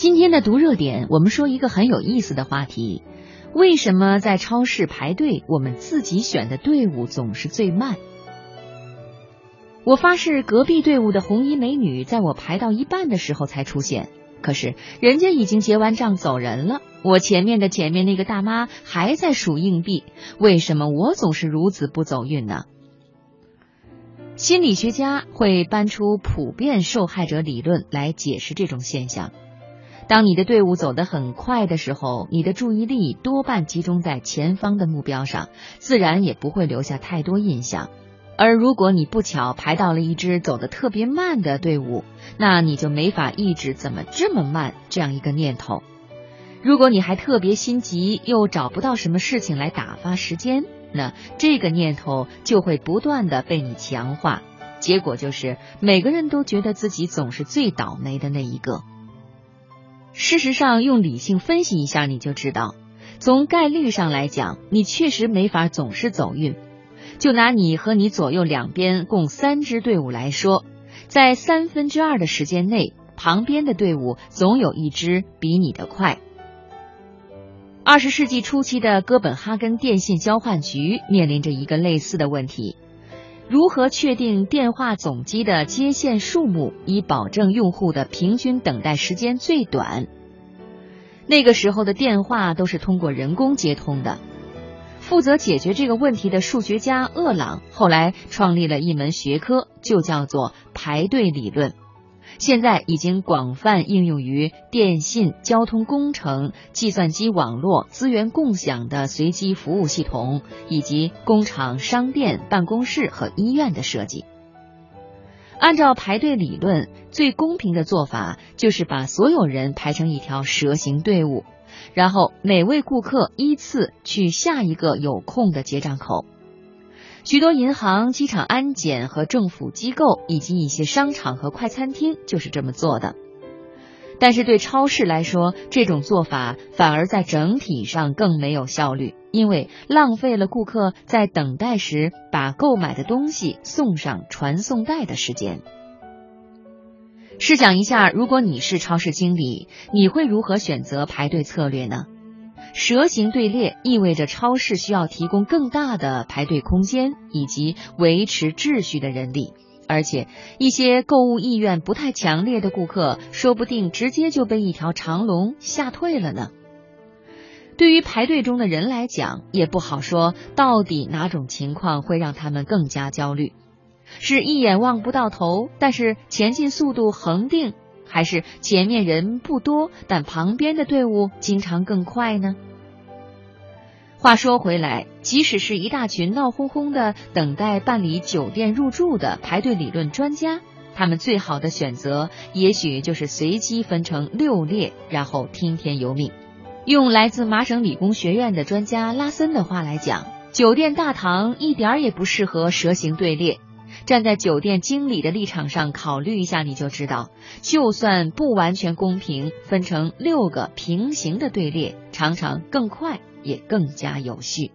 今天的读热点，我们说一个很有意思的话题：为什么在超市排队，我们自己选的队伍总是最慢？我发誓，隔壁队伍的红衣美女在我排到一半的时候才出现，可是人家已经结完账走人了。我前面的前面那个大妈还在数硬币，为什么我总是如此不走运呢？心理学家会搬出普遍受害者理论来解释这种现象。当你的队伍走得很快的时候，你的注意力多半集中在前方的目标上，自然也不会留下太多印象。而如果你不巧排到了一支走得特别慢的队伍，那你就没法抑制怎么这么慢这样一个念头。如果你还特别心急，又找不到什么事情来打发时间，那这个念头就会不断的被你强化，结果就是每个人都觉得自己总是最倒霉的那一个。事实上，用理性分析一下，你就知道，从概率上来讲，你确实没法总是走运。就拿你和你左右两边共三支队伍来说，在三分之二的时间内，旁边的队伍总有一支比你的快。二十世纪初期的哥本哈根电信交换局面临着一个类似的问题：如何确定电话总机的接线数目，以保证用户的平均等待时间最短？那个时候的电话都是通过人工接通的。负责解决这个问题的数学家厄朗后来创立了一门学科，就叫做排队理论。现在已经广泛应用于电信、交通工程、计算机网络、资源共享的随机服务系统，以及工厂、商店、办公室和医院的设计。按照排队理论，最公平的做法就是把所有人排成一条蛇形队伍，然后每位顾客依次去下一个有空的结账口。许多银行、机场安检和政府机构，以及一些商场和快餐厅就是这么做的。但是对超市来说，这种做法反而在整体上更没有效率，因为浪费了顾客在等待时把购买的东西送上传送带的时间。试想一下，如果你是超市经理，你会如何选择排队策略呢？蛇形队列意味着超市需要提供更大的排队空间以及维持秩序的人力，而且一些购物意愿不太强烈的顾客，说不定直接就被一条长龙吓退了呢。对于排队中的人来讲，也不好说到底哪种情况会让他们更加焦虑：是一眼望不到头，但是前进速度恒定。还是前面人不多，但旁边的队伍经常更快呢。话说回来，即使是一大群闹哄哄的等待办理酒店入住的排队理论专家，他们最好的选择也许就是随机分成六列，然后听天由命。用来自麻省理工学院的专家拉森的话来讲，酒店大堂一点儿也不适合蛇形队列。站在酒店经理的立场上考虑一下，你就知道，就算不完全公平，分成六个平行的队列，常常更快，也更加有序。